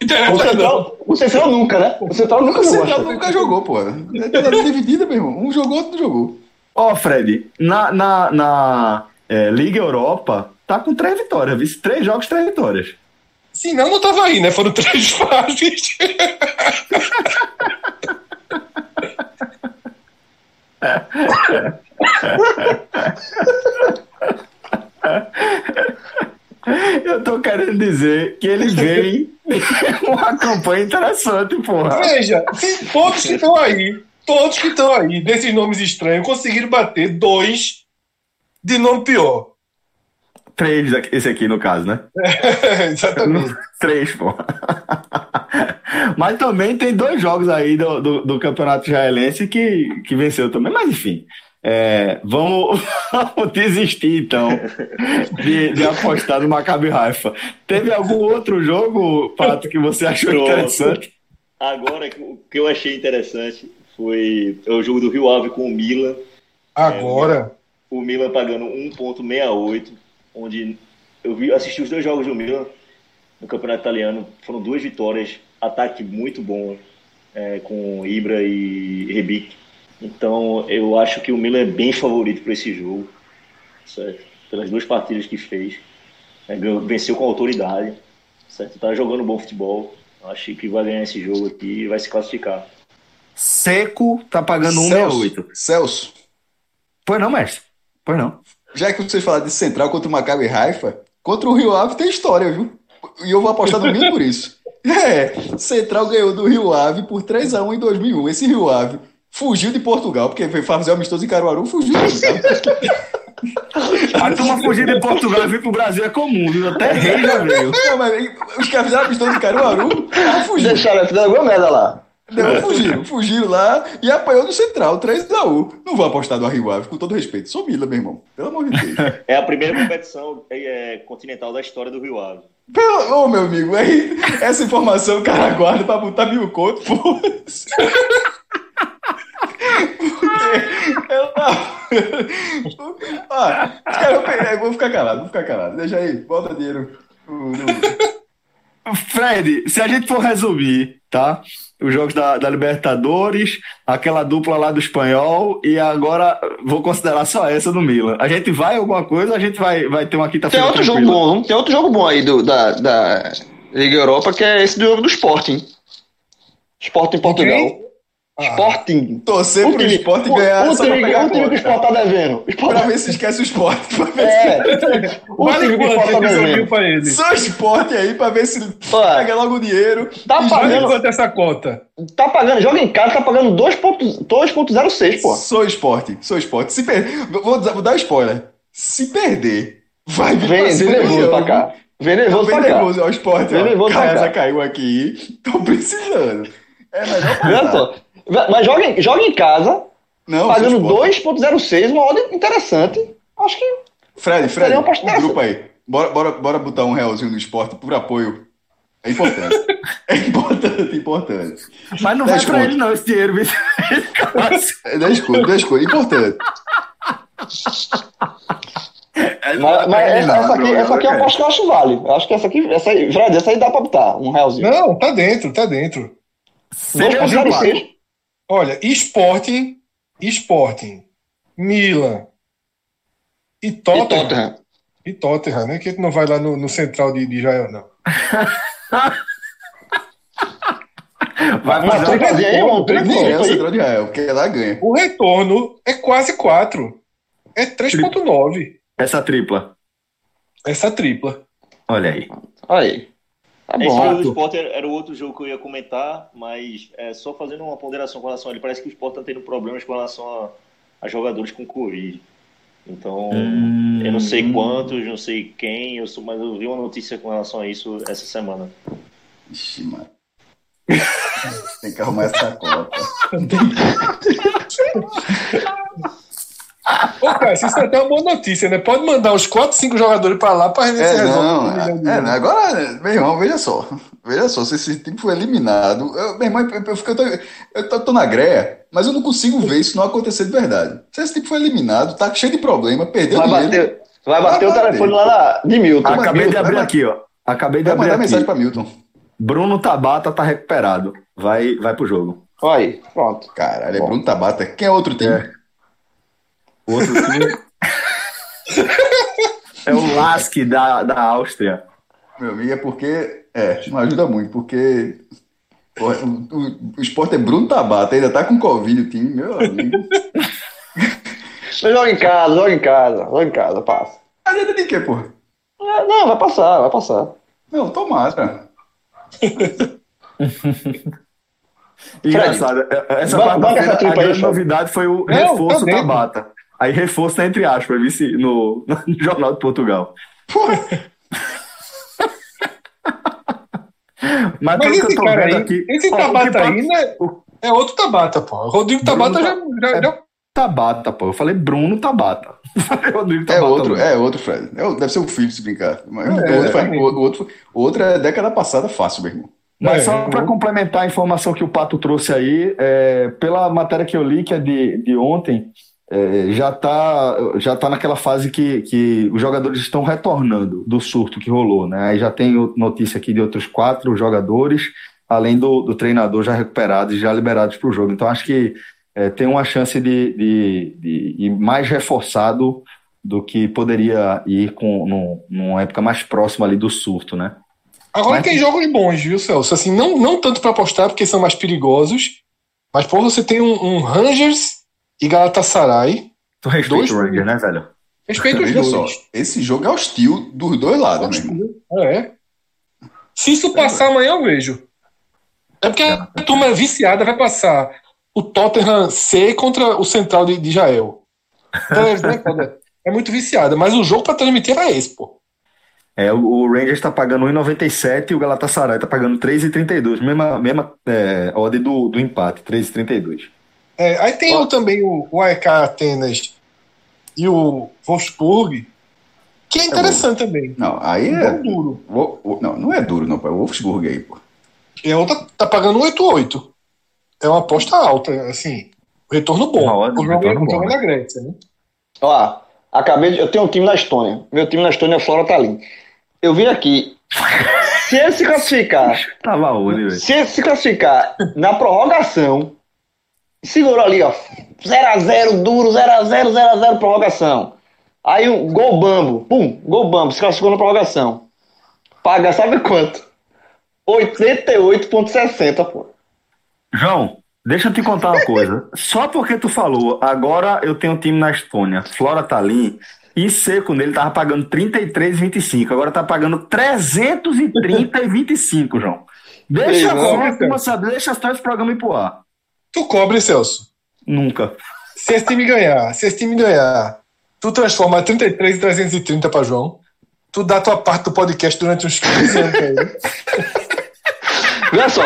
[SPEAKER 2] O
[SPEAKER 3] Interessa não.
[SPEAKER 2] Central, o Central nunca, né? O Central nunca
[SPEAKER 5] O
[SPEAKER 2] jogou.
[SPEAKER 5] Central
[SPEAKER 2] Champions.
[SPEAKER 5] nunca jogou, pô. É toda dividida, meu irmão. Um jogou, outro não jogou.
[SPEAKER 1] Ó, Fred, na, na, na é, Liga Europa, tá com três vitórias, viu? Três jogos, três vitórias.
[SPEAKER 3] Se não, não tava aí, né? Foram três fases.
[SPEAKER 1] Eu tô querendo dizer que ele vem uma campanha interessante, porra.
[SPEAKER 3] Veja, todos que estão aí, todos que estão aí, desses nomes estranhos, conseguiram bater dois de nome pior.
[SPEAKER 1] Três, esse aqui no caso, né?
[SPEAKER 3] Exatamente.
[SPEAKER 1] Três, porra. Mas também tem dois jogos aí do, do, do Campeonato Israelense que, que venceu também. Mas enfim, é, vamos, vamos desistir então de, de apostar no Maccabi Haifa. Teve algum outro jogo, Pato, que você achou
[SPEAKER 4] Pronto.
[SPEAKER 1] interessante?
[SPEAKER 4] Agora, o que eu achei interessante foi o jogo do Rio Ave com o Milan.
[SPEAKER 3] Agora,
[SPEAKER 4] O Milan pagando 1,68, onde eu vi, assisti os dois jogos do Milan no Campeonato Italiano. Foram duas vitórias, ataque muito bom é, com Ibra e Rebic. Então, eu acho que o Milan é bem favorito para esse jogo, certo? Pelas duas partidas que fez. É, venceu com autoridade, certo? Tá jogando bom futebol. Acho que vai ganhar esse jogo aqui e vai se classificar.
[SPEAKER 1] Seco tá pagando
[SPEAKER 5] Celso,
[SPEAKER 1] 1,68.
[SPEAKER 5] Celso,
[SPEAKER 1] Pois não, mestre? Pois não.
[SPEAKER 5] já que vocês falaram de Central contra o Maccabi Haifa, contra o Rio Ave tem história, viu? E eu vou apostar no Milan por isso. É, Central ganhou do Rio Ave por 3x1 em 2001. Esse Rio Ave fugiu de Portugal, porque foi fazer amistoso em Caruaru, fugiu.
[SPEAKER 1] A turma fugir de Portugal e vir pro Brasil é comum, viu? Até rei já veio.
[SPEAKER 5] Não, mas os caras fizeram amistoso em Caruaru, fugiu.
[SPEAKER 2] Deixaram, fizeram alguma merda lá.
[SPEAKER 5] Não, fugiram, fugiram lá e apanhou no Central, 3x1. Não vou apostar no Rio Ave, com todo respeito. Sou Mila, meu irmão. Pelo amor de Deus.
[SPEAKER 4] É a primeira competição é, continental da história do Rio Ave.
[SPEAKER 5] Pelo, ô, meu amigo, aí, essa informação o cara guarda pra botar mil conto, pô. Porque ela. Vão pegar- eu vou ficar calado, vou ficar calado. Deixa aí, bota dinheiro.
[SPEAKER 1] Fred, se a gente for resumir, tá? Os jogos da, da Libertadores, aquela dupla lá do espanhol, e agora vou considerar só essa do Milan. A gente vai alguma coisa a gente vai, vai ter uma
[SPEAKER 2] Tem
[SPEAKER 1] quinta-feira
[SPEAKER 2] outro jogo bom, tem outro jogo bom aí do, da, da Liga Europa, que é esse do jogo do Sporting. Sporting Portugal. Sporting.
[SPEAKER 5] Torcer pro
[SPEAKER 2] time-
[SPEAKER 5] esporte
[SPEAKER 2] o-
[SPEAKER 5] ganhar
[SPEAKER 2] o
[SPEAKER 5] só pra
[SPEAKER 2] time,
[SPEAKER 5] pegar
[SPEAKER 2] o time que o Sport tá devendo. O Sport
[SPEAKER 5] Pra ver se esquece o esporte. Pra ver
[SPEAKER 2] É. O
[SPEAKER 3] vale
[SPEAKER 2] time que o
[SPEAKER 3] quanto
[SPEAKER 2] Sport tá devendo.
[SPEAKER 3] pra
[SPEAKER 5] se... Só esporte aí pra ver se
[SPEAKER 2] Ué.
[SPEAKER 5] pega logo o dinheiro.
[SPEAKER 2] Tá
[SPEAKER 5] E
[SPEAKER 2] pagando,
[SPEAKER 3] quanto essa conta?
[SPEAKER 2] tá pagando, joga em casa, tá pagando 2.06, 2.06, pô.
[SPEAKER 5] Sou esporte, sou esporte. Se per... vou, dar- vou dar spoiler. Se perder, vai vir
[SPEAKER 2] Vem,
[SPEAKER 5] pra
[SPEAKER 2] vem nervoso pra cá. Vem nervoso
[SPEAKER 5] Vem
[SPEAKER 2] pra cá.
[SPEAKER 5] nervoso, ó, o esporte.
[SPEAKER 2] Vem nervoso pra
[SPEAKER 5] Casa
[SPEAKER 2] cá.
[SPEAKER 5] caiu aqui. Tô precisando. É melhor.
[SPEAKER 2] Mas joga, em- joga em casa,
[SPEAKER 5] Não,
[SPEAKER 2] pagando
[SPEAKER 5] sou esporte.
[SPEAKER 2] 2.06, uma ordem interessante. Acho que
[SPEAKER 5] Fred, Fred, um grupo aí. Bora, bora, bora botar um realzinho no esporte por apoio. É importante. é importante, importante.
[SPEAKER 1] Mas não vai
[SPEAKER 5] Dez
[SPEAKER 1] pra
[SPEAKER 5] conto.
[SPEAKER 1] ele não, esse dinheiro. viu?
[SPEAKER 5] É 10 coisas, 10 coisas. Importante.
[SPEAKER 2] Mas, mas essa, essa aqui, essa aqui é uma aposta que eu acho vale. Eu acho que essa aqui, essa aí, Fred, essa aí dá pra botar um realzinho.
[SPEAKER 3] Não, tá dentro, tá dentro.
[SPEAKER 1] Seria o jogo
[SPEAKER 2] 2.06.
[SPEAKER 3] Olha, Sporting, Sporting, Milan e
[SPEAKER 2] E
[SPEAKER 3] Tottenham.
[SPEAKER 2] Tottenham.
[SPEAKER 3] E Tottenham, né? Que não vai lá no, no central de, de Israel, não.
[SPEAKER 1] Vai
[SPEAKER 2] Uma
[SPEAKER 1] fazer
[SPEAKER 2] tripazinha aí, um triplo.
[SPEAKER 5] Central de Israel, porque lá ganha.
[SPEAKER 3] O retorno é quase 4. É 3.9.
[SPEAKER 1] essa tripla.
[SPEAKER 3] Essa tripla.
[SPEAKER 1] Olha aí.
[SPEAKER 2] Aí.
[SPEAKER 4] Esse jogo
[SPEAKER 2] bom.
[SPEAKER 4] do Sport era, o outro jogo que eu ia comentar, mas é, só fazendo uma ponderação com relação a ele, parece que o Sport está tendo problemas com relação a, a jogadores com Covid. Então,
[SPEAKER 1] Hum.
[SPEAKER 4] eu não sei quantos, não sei quem, eu sou, mas eu vi uma notícia com relação a isso essa semana.
[SPEAKER 5] Ixi, mano. Tem que arrumar essa conta.
[SPEAKER 3] Ô, cara, isso é até uma boa notícia, né? Pode mandar uns 4, 5 jogadores pra lá pra gente
[SPEAKER 5] É,
[SPEAKER 3] resolve.
[SPEAKER 5] não, é, é, agora, meu irmão, veja só. Veja só, se esse time for eliminado. Eu, meu irmão, eu, eu, fico- eu tô, eu tô- tô na greia, mas eu não consigo ver isso não acontecer de verdade. Se esse time for eliminado, tá cheio de problema, perdeu
[SPEAKER 2] Vai
[SPEAKER 5] dinheiro.
[SPEAKER 2] bater, vai bater o
[SPEAKER 5] Vai bater.
[SPEAKER 2] telefone lá na, de Milton.
[SPEAKER 1] Acabei
[SPEAKER 5] Milton,
[SPEAKER 1] de abrir
[SPEAKER 5] vai-
[SPEAKER 1] aqui, ó. Acabei de
[SPEAKER 5] Vai
[SPEAKER 1] abrir
[SPEAKER 5] mandar
[SPEAKER 1] aqui.
[SPEAKER 5] mensagem pra Milton.
[SPEAKER 1] Bruno Tabata tá recuperado. Vai, vai pro jogo.
[SPEAKER 2] Olha aí, pronto.
[SPEAKER 5] Caralho, é
[SPEAKER 2] Bom.
[SPEAKER 5] Bruno Tabata. Quem é outro time?
[SPEAKER 1] É. O outro time é o Lask da, da Áustria.
[SPEAKER 5] Meu amigo, é porque. É, não ajuda muito, porque. o, o, o esporte é Bruno Tabata, ainda tá com Covid o time, meu amigo.
[SPEAKER 2] Mas joga em casa, joga em casa, joga em casa, passa.
[SPEAKER 5] Adianta de quê, porra?
[SPEAKER 2] É, Não, vai passar, vai passar.
[SPEAKER 5] Não, tomara.
[SPEAKER 1] Engraçado. é- Essa
[SPEAKER 2] Banca- banca essa
[SPEAKER 1] a
[SPEAKER 2] aí,
[SPEAKER 1] grande
[SPEAKER 2] Fred.
[SPEAKER 1] novidade foi o reforço. Tabata. Aí reforço entre aspas, vice, no, no Jornal de Portugal. Mas,
[SPEAKER 3] Mas esse cara aí,
[SPEAKER 1] aqui.
[SPEAKER 3] esse
[SPEAKER 1] ó,
[SPEAKER 3] Tabata aí, né? É outro Tabata, pô. O Rodrigo Tabata já, já, já-
[SPEAKER 1] Tabata, pô. Eu falei Bruno Tabata. Falei Rodrigo
[SPEAKER 5] É
[SPEAKER 1] Tabata.
[SPEAKER 5] outro,
[SPEAKER 1] não.
[SPEAKER 5] é outro, Fred. É, o- deve ser o Felipe se brincar. Mas
[SPEAKER 3] É,
[SPEAKER 5] o, outro faz-
[SPEAKER 3] é.
[SPEAKER 5] outro, outro é década passada fácil, meu irmão.
[SPEAKER 1] Mas
[SPEAKER 3] É,
[SPEAKER 1] só
[SPEAKER 3] eu-
[SPEAKER 1] para complementar a informação que o Pato trouxe aí, é, pela matéria que eu li, que é de, de ontem, é, já está já tá naquela fase que, que os jogadores estão retornando do surto que rolou, né? Aí já tem notícia aqui de outros quatro jogadores, além do, do treinador já recuperados e já liberados para o jogo. Então acho que é, tem uma chance de, de, de ir mais reforçado do que poderia ir com num- numa época mais próxima ali do surto, né?
[SPEAKER 3] Agora
[SPEAKER 1] Mas-
[SPEAKER 3] tem jogos bons, viu, Celso? Assim, não, não tanto pra apostar, porque são mais perigosos. Mas, pô, você tem um, um Rangers e Galatasaray.
[SPEAKER 1] Tu respeita
[SPEAKER 3] Dois
[SPEAKER 1] o Ranger, né, velho?
[SPEAKER 3] Respeito os dois.
[SPEAKER 5] só, esse jogo é hostil dos dois lados, irmão.
[SPEAKER 3] É. Se isso passar amanhã, eu vejo. É porque a turma viciada vai passar o Tottenham C contra o Central de, de Israel. Então, é, né? É muito viciada, mas o jogo pra transmitir era esse, pô.
[SPEAKER 1] É, o, o Rangers está pagando 1,97 e o Galatasaray está pagando 3,32. Mesma, mesma é, odd do, do empate, 3,32.
[SPEAKER 3] É, aí tem o, também o, o AEK Atenas e o Wolfsburg, que é interessante também.
[SPEAKER 5] Não, aí
[SPEAKER 3] É
[SPEAKER 5] é.
[SPEAKER 3] duro.
[SPEAKER 5] o- o- Não, não é duro, não, pô. É o Wolfsburg aí, pô.
[SPEAKER 3] E a outra tá pagando 8,8. É uma aposta alta, assim. Retorno bom.
[SPEAKER 1] Hora,
[SPEAKER 3] o jogo, é-
[SPEAKER 1] retorno
[SPEAKER 3] o
[SPEAKER 1] bom,
[SPEAKER 3] é na Grécia, né?
[SPEAKER 2] Ó, acabei de. Eu tenho um time na Estônia. Meu time na Estônia é Flora Tallinn. Eu vim aqui. Se ele se classificar,
[SPEAKER 1] Tava onde, velho?
[SPEAKER 2] se ele se classificar na prorrogação, segurou ali, ó. 0x0, duro, 0x0, 0x0, prorrogação. Aí um gol bambo, pum, gol bambo, se classificou na prorrogação. Paga, sabe quanto? 88,60, pô.
[SPEAKER 1] João, deixa eu te contar uma coisa. Só porque tu falou, agora eu tenho um time na Estônia, Flora Tallinn, e seco nele tava pagando 33,25. Agora tá pagando 330,25, João. Deixa
[SPEAKER 2] Ei,
[SPEAKER 1] turma, sabe? Deixa só esse programa ir pro ar.
[SPEAKER 3] Tu cobre, Celso.
[SPEAKER 1] Nunca.
[SPEAKER 3] Se esse time ganhar, se esse time ganhar, tu transforma 33 em 330 pra João. Tu dá tua parte do podcast durante uns 15 anos.
[SPEAKER 2] Olha só.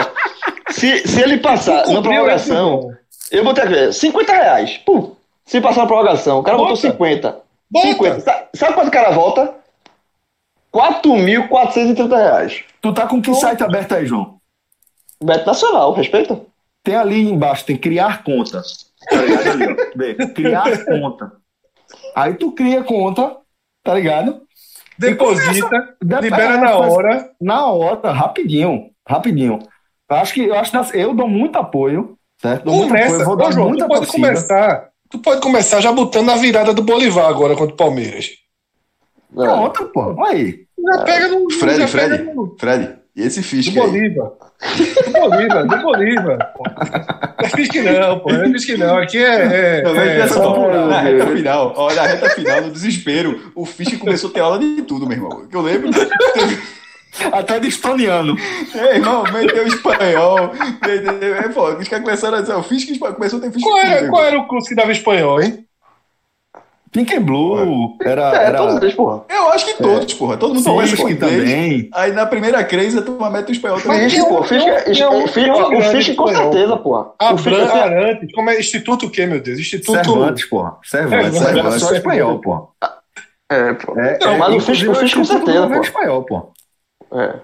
[SPEAKER 2] Se, se ele passar na prorrogação, eu vou ter que ver. 50 reais. Pum. Se passar na prorrogação, o cara botou
[SPEAKER 3] Bota.
[SPEAKER 2] 50.
[SPEAKER 3] Bota.
[SPEAKER 2] 50. Sa- Sabe quanto o cara volta? 4.430 reais.
[SPEAKER 1] Tu tá com que site aberto aí, João?
[SPEAKER 2] Beto Nacional, respeita?
[SPEAKER 1] Tem ali embaixo, tem criar conta. Tá ligado ali, ó. Vê, criar conta. Aí tu cria conta, tá ligado?
[SPEAKER 3] Deposita,
[SPEAKER 1] Dep-
[SPEAKER 3] libera
[SPEAKER 1] é,
[SPEAKER 3] na hora.
[SPEAKER 1] Na hora, rapidinho. Rapidinho. Eu acho que eu acho que eu dou muito apoio, certo? Dou muito apoio,
[SPEAKER 3] Começa.
[SPEAKER 1] vou
[SPEAKER 3] Ô,
[SPEAKER 1] dar
[SPEAKER 3] João,
[SPEAKER 1] muita
[SPEAKER 3] tu pode
[SPEAKER 1] torcida.
[SPEAKER 3] começar. Tu pode começar já botando a virada do Bolivar agora contra o Palmeiras.
[SPEAKER 1] Pronto, pô. Aí.
[SPEAKER 3] Já pega no.
[SPEAKER 5] Fred,
[SPEAKER 3] já
[SPEAKER 5] Fred,
[SPEAKER 3] pega no-
[SPEAKER 5] Fred, e esse
[SPEAKER 3] Do
[SPEAKER 5] Fisk aí?
[SPEAKER 3] Bolívar. Do Bolívar, do Bolívar. pô. É Fisk não, pô. É Fisk não. Aqui é. é,
[SPEAKER 5] Não,
[SPEAKER 3] é
[SPEAKER 5] só,
[SPEAKER 2] só-
[SPEAKER 5] na reta final, ó, na reta final, no desespero, o Fisk começou a ter aula de tudo, meu irmão. Que eu lembro,
[SPEAKER 1] Até de estoniano.
[SPEAKER 5] é, irmão, meteu espanhol, meteu, é, pô, os caras começaram a dizer, o Fisk começou a ter Fisk
[SPEAKER 3] qual, era, qual era o curso que dava espanhol, hein?
[SPEAKER 1] Pink and Blue era.
[SPEAKER 2] É,
[SPEAKER 1] era...
[SPEAKER 2] todos eles, porra.
[SPEAKER 5] Eu acho que todos, porra. Todo mundo
[SPEAKER 1] Sim,
[SPEAKER 5] começa com
[SPEAKER 1] sim,
[SPEAKER 5] inglês.
[SPEAKER 1] também.
[SPEAKER 5] Aí na primeira crise a turma mete o espanhol também.
[SPEAKER 2] Fisk, pô. Fisk, é-
[SPEAKER 3] tem um-
[SPEAKER 2] Fisk- o Fisk com certeza, porra.
[SPEAKER 3] Ah,
[SPEAKER 2] O Fisk,
[SPEAKER 3] Bran
[SPEAKER 2] assim,
[SPEAKER 3] Arantes. Como é? Instituto o quê, meu Deus? Instituto.
[SPEAKER 1] Cervantes, porra. Cervantes,
[SPEAKER 3] Cervantes,
[SPEAKER 1] Cervantes. Só espanhol, porra.
[SPEAKER 2] É, pô.
[SPEAKER 1] É,
[SPEAKER 2] Não,
[SPEAKER 1] é,
[SPEAKER 2] mas o Fisk- o Fisk com certeza, pô.
[SPEAKER 1] espanhol, pô.
[SPEAKER 2] É.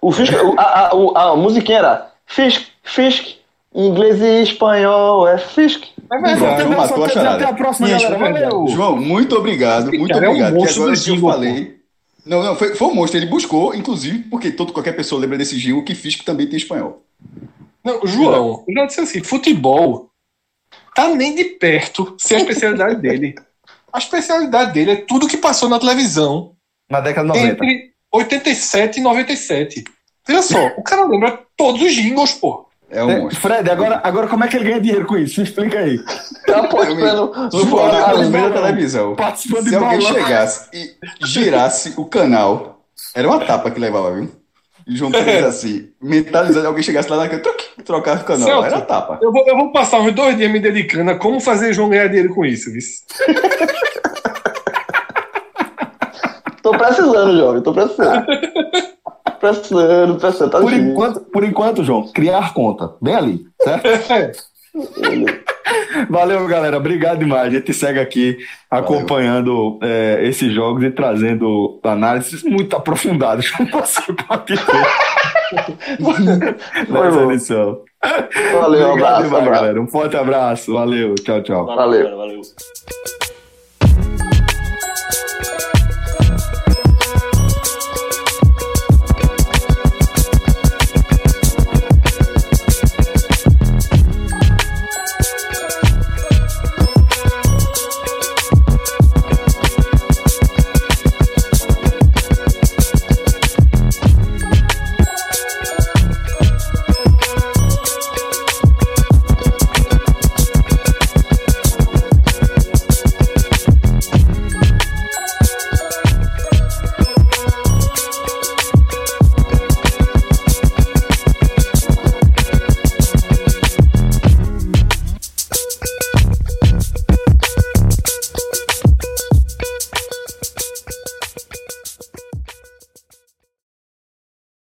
[SPEAKER 2] O Fisk, o- a, a, o- a musiquinha era Fisk, Fisk, inglês e espanhol, é Fisk.
[SPEAKER 3] É
[SPEAKER 5] Pronto,
[SPEAKER 3] verdade.
[SPEAKER 5] João matou a
[SPEAKER 1] Até a próxima,
[SPEAKER 3] Isso,
[SPEAKER 1] galera. Valeu.
[SPEAKER 5] João, muito obrigado, muito
[SPEAKER 3] cara é um
[SPEAKER 5] obrigado. que
[SPEAKER 3] monstro
[SPEAKER 5] agora
[SPEAKER 3] do
[SPEAKER 5] que eu
[SPEAKER 3] jingle,
[SPEAKER 5] falei. Não, não, foi, foi um monstro. Ele buscou, inclusive, porque todo, qualquer pessoa lembra desse Gil, que Fisk também tem espanhol.
[SPEAKER 3] Não, João, eu já disse assim, futebol tá nem de perto sem a especialidade dele. A especialidade dele é tudo que passou na televisão
[SPEAKER 1] Na década de 90.
[SPEAKER 3] entre 87 e 97. Veja só, o cara lembra todos os jingles, pô.
[SPEAKER 5] É um monstro.
[SPEAKER 1] Fred, agora, agora como é que ele ganha dinheiro com isso? Me explica aí.
[SPEAKER 2] Tá apostando no
[SPEAKER 5] eu
[SPEAKER 2] da
[SPEAKER 5] televisão.
[SPEAKER 1] Participando de
[SPEAKER 5] Se alguém
[SPEAKER 1] bolão.
[SPEAKER 5] chegasse e girasse o canal, era uma tapa que levava, viu? E João fez assim, mentalizando, alguém chegasse lá naquele, truc, trocasse o canal.
[SPEAKER 3] Celso.
[SPEAKER 5] Era tapa.
[SPEAKER 3] Eu vou, eu vou passar uns dois dias me dedicando a como fazer João ganhar dinheiro com isso, viu?
[SPEAKER 2] Tô precisando, jovem, tô precisando. precisando, precisando, tá
[SPEAKER 1] Por
[SPEAKER 2] difícil.
[SPEAKER 1] enquanto, por enquanto, João, criar conta. Bem ali, certo? Valeu, galera. Obrigado demais. A gente segue aqui acompanhando é, esses jogos e trazendo análises muito aprofundadas, como você pode ver nessa
[SPEAKER 2] bom.
[SPEAKER 1] edição.
[SPEAKER 2] Valeu, um abraço,
[SPEAKER 1] demais, galera. Um forte abraço. Valeu. Tchau, tchau.
[SPEAKER 2] Valeu.
[SPEAKER 4] Valeu.